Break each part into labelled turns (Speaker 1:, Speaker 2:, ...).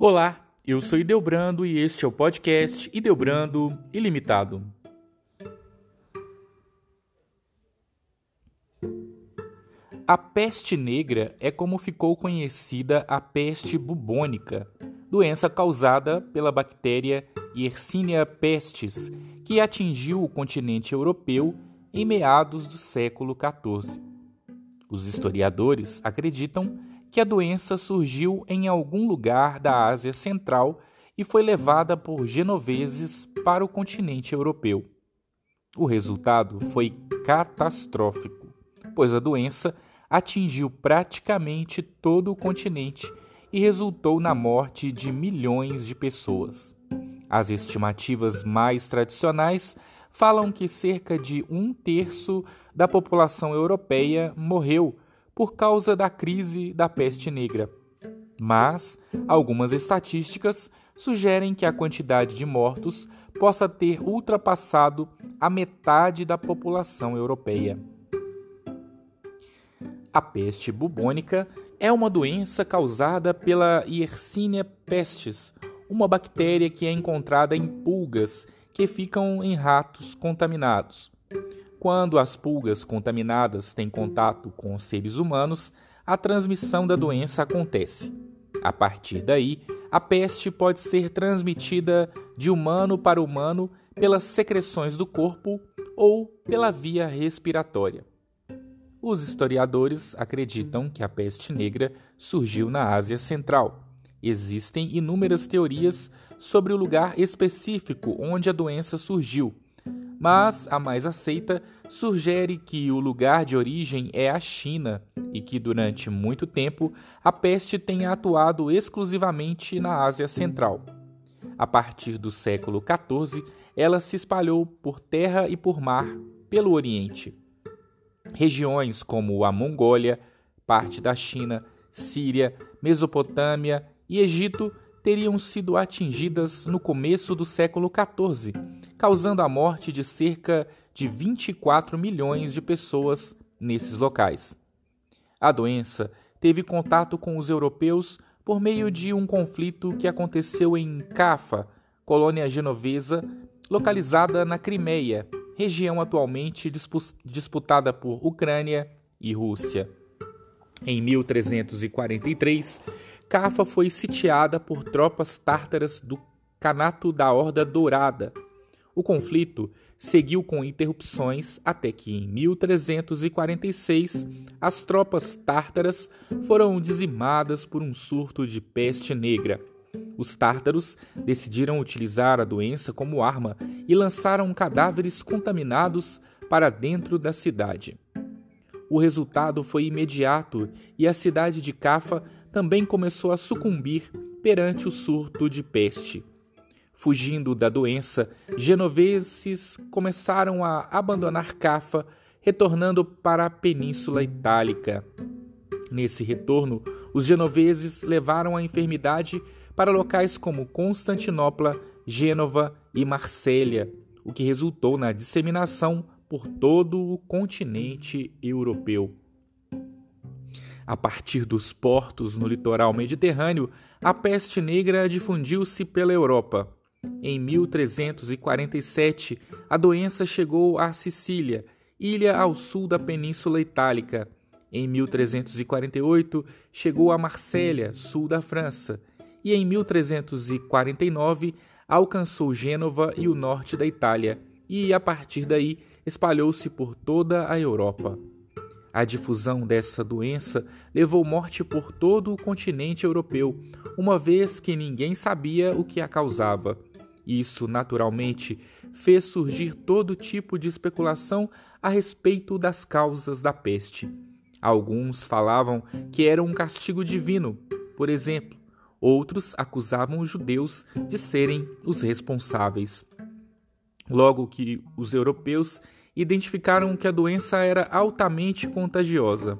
Speaker 1: Olá, eu sou Ideobrando e este é o podcast Ideobrando Ilimitado. A peste negra é como ficou conhecida a peste bubônica, doença causada pela bactéria Yersinia pestis, que atingiu o continente europeu em meados do século XIV. Os historiadores acreditam que a doença surgiu em algum lugar da Ásia Central e foi levada por genoveses para o continente europeu. O resultado foi catastrófico, pois a doença atingiu praticamente todo o continente e resultou na morte de milhões de pessoas. As estimativas mais tradicionais falam que cerca de um terço da população europeia morreu por causa da crise da peste negra. Mas algumas estatísticas sugerem que a quantidade de mortos possa ter ultrapassado a metade da população europeia. A peste bubônica é uma doença causada pela Yersinia pestis, uma bactéria que é encontrada em pulgas que ficam em ratos contaminados. Quando as pulgas contaminadas têm contato com os seres humanos, a transmissão da doença acontece. A partir daí, a peste pode ser transmitida de humano para humano pelas secreções do corpo ou pela via respiratória. Os historiadores acreditam que a peste negra surgiu na Ásia Central. Existem inúmeras teorias sobre o lugar específico onde a doença surgiu mas a mais aceita sugere que o lugar de origem é a China e que durante muito tempo a peste tenha atuado exclusivamente na Ásia Central. A partir do século XIV, ela se espalhou por terra e por mar pelo Oriente. Regiões como a Mongólia, parte da China, Síria, Mesopotâmia e Egito teriam sido atingidas no começo do século XIV, causando a morte de cerca de 24 milhões de pessoas nesses locais. A doença teve contato com os europeus por meio de um conflito que aconteceu em Cafa, colônia genovesa, localizada na Crimeia, região atualmente disputada por Ucrânia e Rússia. Em 1343, Cafa foi sitiada por tropas tártaras do Canato da Horda Dourada. O conflito seguiu com interrupções até que, em 1346, as tropas tártaras foram dizimadas por um surto de peste negra. Os tártaros decidiram utilizar a doença como arma e lançaram cadáveres contaminados para dentro da cidade. O resultado foi imediato e a cidade de Cafa também começou a sucumbir perante o surto de peste. Fugindo da doença, genoveses começaram a abandonar Cafa, retornando para a Península Itálica. Nesse retorno, os genoveses levaram a enfermidade para locais como Constantinopla, Gênova e Marsella, o que resultou na disseminação por todo o continente europeu. A partir dos portos no litoral mediterrâneo, a peste negra difundiu-se pela Europa. Em 1347, a doença chegou à Sicília, ilha ao sul da Península Itálica. Em 1348, chegou a Marsella, sul da França. E em 1349, alcançou Gênova e o norte da Itália, e a partir daí espalhou-se por toda a Europa. A difusão dessa doença levou morte por todo o continente europeu, uma vez que ninguém sabia o que a causava. Isso, naturalmente, fez surgir todo tipo de especulação a respeito das causas da peste. Alguns falavam que era um castigo divino, por exemplo, outros acusavam os judeus de serem os responsáveis. Logo que os europeus identificaram que a doença era altamente contagiosa.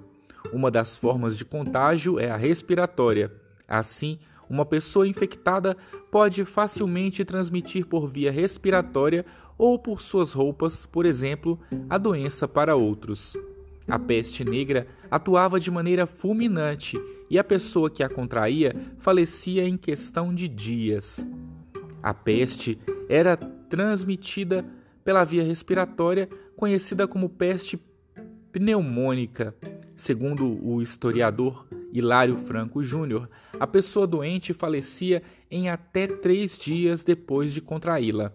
Speaker 1: Uma das formas de contágio é a respiratória. Assim, uma pessoa infectada pode facilmente transmitir por via respiratória ou por suas roupas, por exemplo, a doença para outros. A peste negra atuava de maneira fulminante e a pessoa que a contraía falecia em questão de dias. A peste era transmitida pela via respiratória, conhecida como peste pneumônica. Segundo o historiador Hilário Franco Júnior, a pessoa doente falecia em até três dias depois de contraí-la.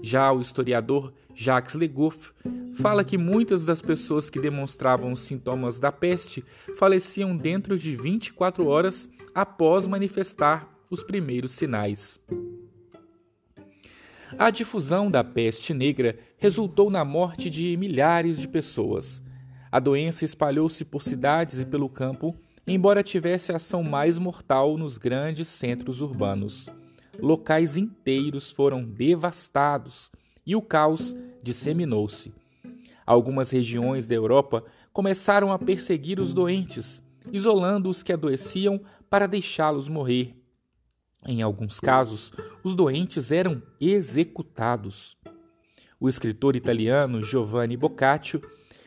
Speaker 1: Já o historiador Jacques Legoff fala que muitas das pessoas que demonstravam os sintomas da peste faleciam dentro de 24 horas após manifestar os primeiros sinais. A difusão da peste negra resultou na morte de milhares de pessoas. A doença espalhou-se por cidades e pelo campo, embora tivesse ação mais mortal nos grandes centros urbanos. Locais inteiros foram devastados e o caos disseminou-se. Algumas regiões da Europa começaram a perseguir os doentes, isolando os que adoeciam para deixá-los morrer. Em alguns casos, os doentes eram executados. O escritor italiano Giovanni Boccaccio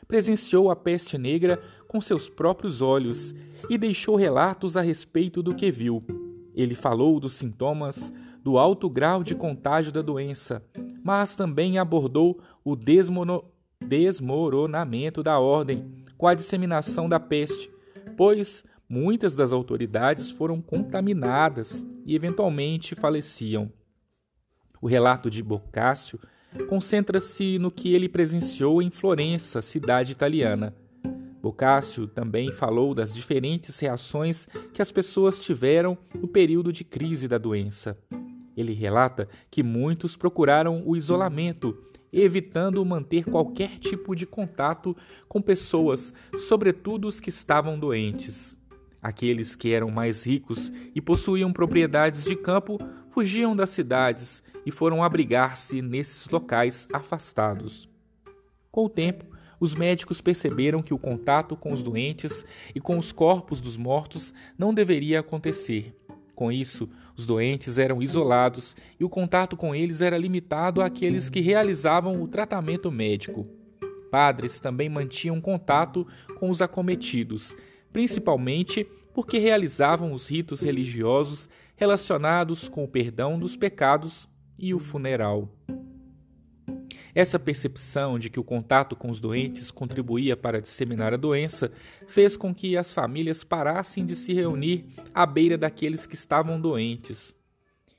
Speaker 1: presenciou a peste negra com seus próprios olhos e deixou relatos a respeito do que viu. Ele falou dos sintomas, do alto grau de contágio da doença, mas também abordou o desmono... desmoronamento da ordem com a disseminação da peste, pois muitas das autoridades foram contaminadas e eventualmente faleciam. O relato de Boccaccio concentra-se no que ele presenciou em Florença, cidade italiana. Boccaccio também falou das diferentes reações que as pessoas tiveram no período de crise da doença. Ele relata que muitos procuraram o isolamento, evitando manter qualquer tipo de contato com pessoas, sobretudo os que estavam doentes. Aqueles que eram mais ricos e possuíam propriedades de campo fugiam das cidades e foram abrigar-se nesses locais afastados. Com o tempo, os médicos perceberam que o contato com os doentes e com os corpos dos mortos não deveria acontecer. Com isso, os doentes eram isolados e o contato com eles era limitado àqueles que realizavam o tratamento médico. Padres também mantinham contato com os acometidos, principalmente porque realizavam os ritos religiosos relacionados com o perdão dos pecados e o funeral. Essa percepção de que o contato com os doentes contribuía para disseminar a doença fez com que as famílias parassem de se reunir à beira daqueles que estavam doentes.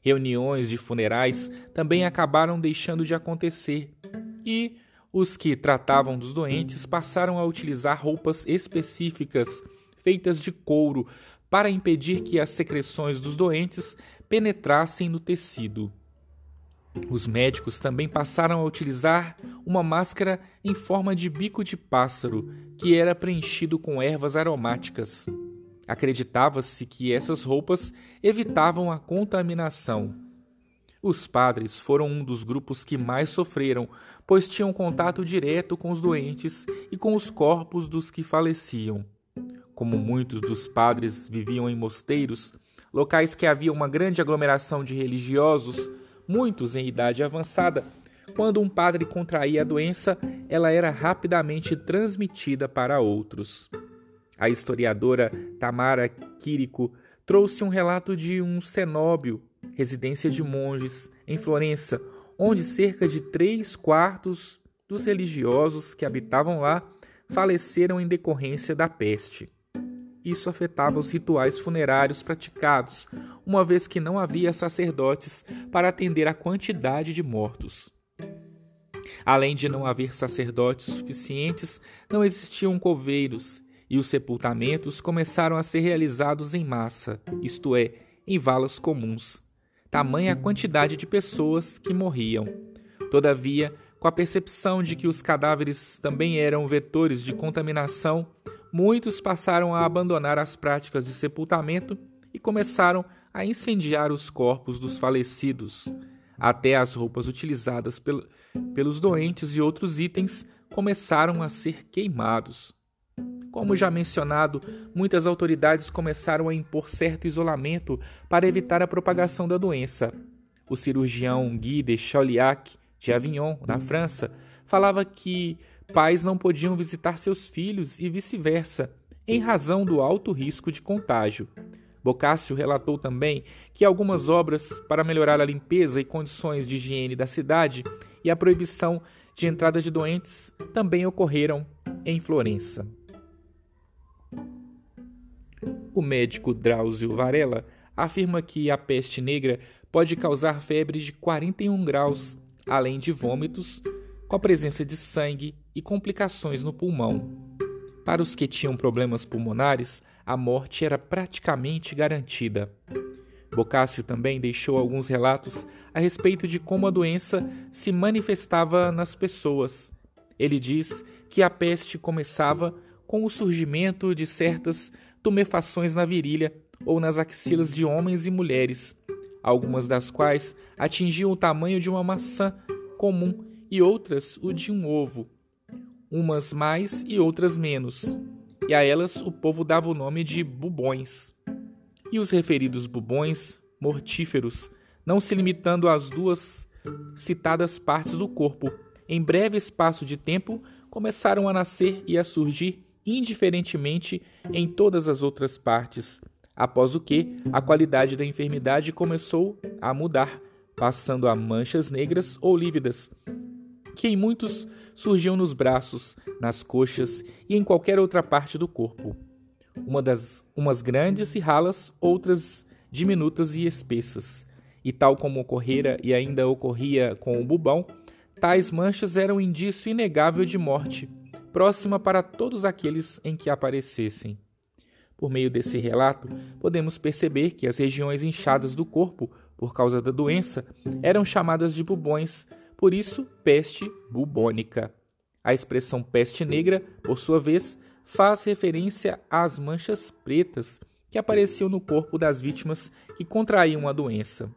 Speaker 1: Reuniões de funerais também acabaram deixando de acontecer e os que tratavam dos doentes passaram a utilizar roupas específicas feitas de couro para impedir que as secreções dos doentes penetrassem no tecido. Os médicos também passaram a utilizar uma máscara em forma de bico de pássaro, que era preenchido com ervas aromáticas. Acreditava-se que essas roupas evitavam a contaminação. Os padres foram um dos grupos que mais sofreram, pois tinham contato direto com os doentes e com os corpos dos que faleciam. Como muitos dos padres viviam em mosteiros, locais que havia uma grande aglomeração de religiosos, muitos em idade avançada, quando um padre contraía a doença, ela era rapidamente transmitida para outros. A historiadora Tamara Quirico trouxe um relato de um cenóbio, residência de monges, em Florença, onde cerca de três quartos dos religiosos que habitavam lá faleceram em decorrência da peste. Isso afetava os rituais funerários praticados, uma vez que não havia sacerdotes para atender a quantidade de mortos. Além de não haver sacerdotes suficientes, não existiam coveiros, e os sepultamentos começaram a ser realizados em massa, isto é, em valas comuns. Tamanha a quantidade de pessoas que morriam. Todavia, com a percepção de que os cadáveres também eram vetores de contaminação, muitos passaram a abandonar as práticas de sepultamento e começaram a incendiar os corpos dos falecidos. Até as roupas utilizadas pel pelos doentes e outros itens começaram a ser queimados. Como já mencionado, muitas autoridades começaram a impor certo isolamento para evitar a propagação da doença. O cirurgião Guy de Chauliac, de Avignon, na França, falava que pais não podiam visitar seus filhos e vice-versa, em razão do alto risco de contágio. Boccaccio relatou também que algumas obras para melhorar a limpeza e condições de higiene da cidade e a proibição de entrada de doentes também ocorreram em Florença. O médico Drauzio Varela afirma que a peste negra pode causar febre de 41 graus, além de vômitos, com a presença de sangue e complicações no pulmão. Para os que tinham problemas pulmonares, a morte era praticamente garantida. Boccaccio também deixou alguns relatos a respeito de como a doença se manifestava nas pessoas. Ele diz que a peste começava com o surgimento de certas tumefações na virilha ou nas axilas de homens e mulheres, algumas das quais atingiam o tamanho de uma maçã comum e outras o de um ovo, umas mais e outras menos e a elas o povo dava o nome de bubões. E os referidos bubões mortíferos, não se limitando às duas citadas partes do corpo, em breve espaço de tempo começaram a nascer e a surgir indiferentemente em todas as outras partes, após o que a qualidade da enfermidade começou a mudar, passando a manchas negras ou lívidas, que em muitos surgiam nos braços, nas coxas e em qualquer outra parte do corpo. Uma das, umas grandes e ralas, outras diminutas e espessas. E tal como ocorrera e ainda ocorria com o bubão, tais manchas eram indício inegável de morte, próxima para todos aqueles em que aparecessem. Por meio desse relato, podemos perceber que as regiões inchadas do corpo, por causa da doença, eram chamadas de bubões, por isso, peste bubônica. A expressão peste negra, por sua vez, faz referência às manchas pretas que apareciam no corpo das vítimas que contraíam a doença.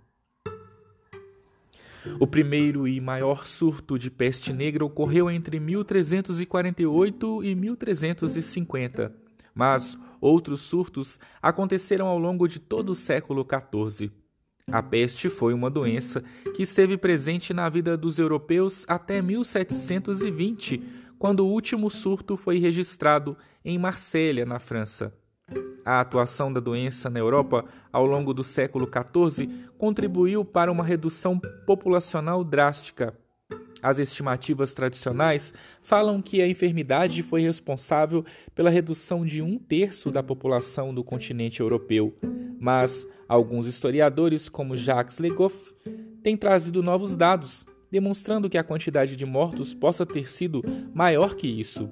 Speaker 1: O primeiro e maior surto de peste negra ocorreu entre 1348 e 1350, mas outros surtos aconteceram ao longo de todo o século XIV. A peste foi uma doença que esteve presente na vida dos europeus até 1720, quando o último surto foi registrado em Marsella, na França. A atuação da doença na Europa ao longo do século XIV contribuiu para uma redução populacional drástica. As estimativas tradicionais falam que a enfermidade foi responsável pela redução de um terço da população do continente europeu, mas alguns historiadores, como Jacques Legoff, têm trazido novos dados, demonstrando que a quantidade de mortos possa ter sido maior que isso.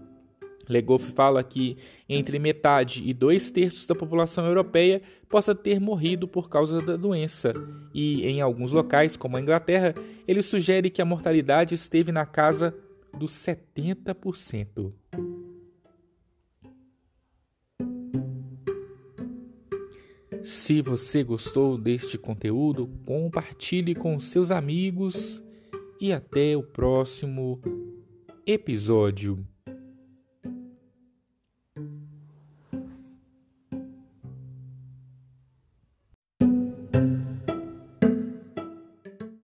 Speaker 1: Legoff fala que entre metade e dois terços da população europeia possa ter morrido por causa da doença, e em alguns locais, como a Inglaterra, ele sugere que a mortalidade esteve na casa dos 70%. Se você gostou deste conteúdo, compartilhe com seus amigos e até o próximo episódio.